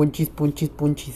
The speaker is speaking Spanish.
Punchis, punchis, punchis.